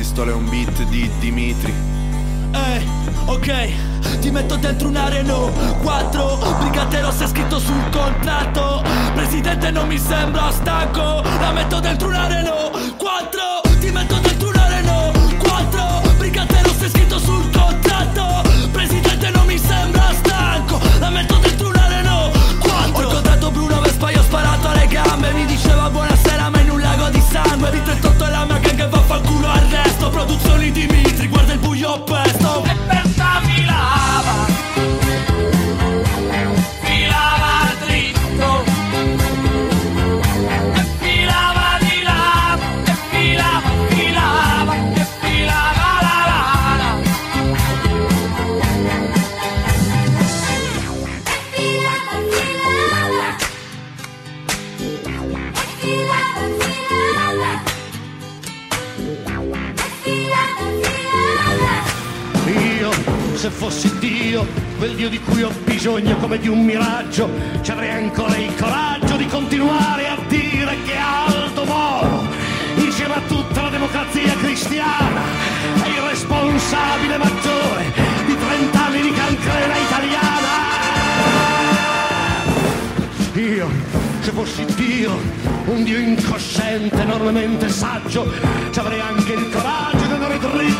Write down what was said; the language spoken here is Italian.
pistola e un beat di Dimitri. Ehi, ok, ti metto dentro un areno. 4 Brigate rosse scritto sul contratto. Presidente non mi sembra stanco La metto dentro un areno Se fossi Dio, quel Dio di cui ho bisogno come di un miraggio, ci avrei ancora il coraggio di continuare a dire che Aldo Moro, insieme a tutta la democrazia cristiana, è il responsabile maggiore se fossi Dio, un Dio incosciente, enormemente saggio, ci avrei anche il coraggio di andare dritto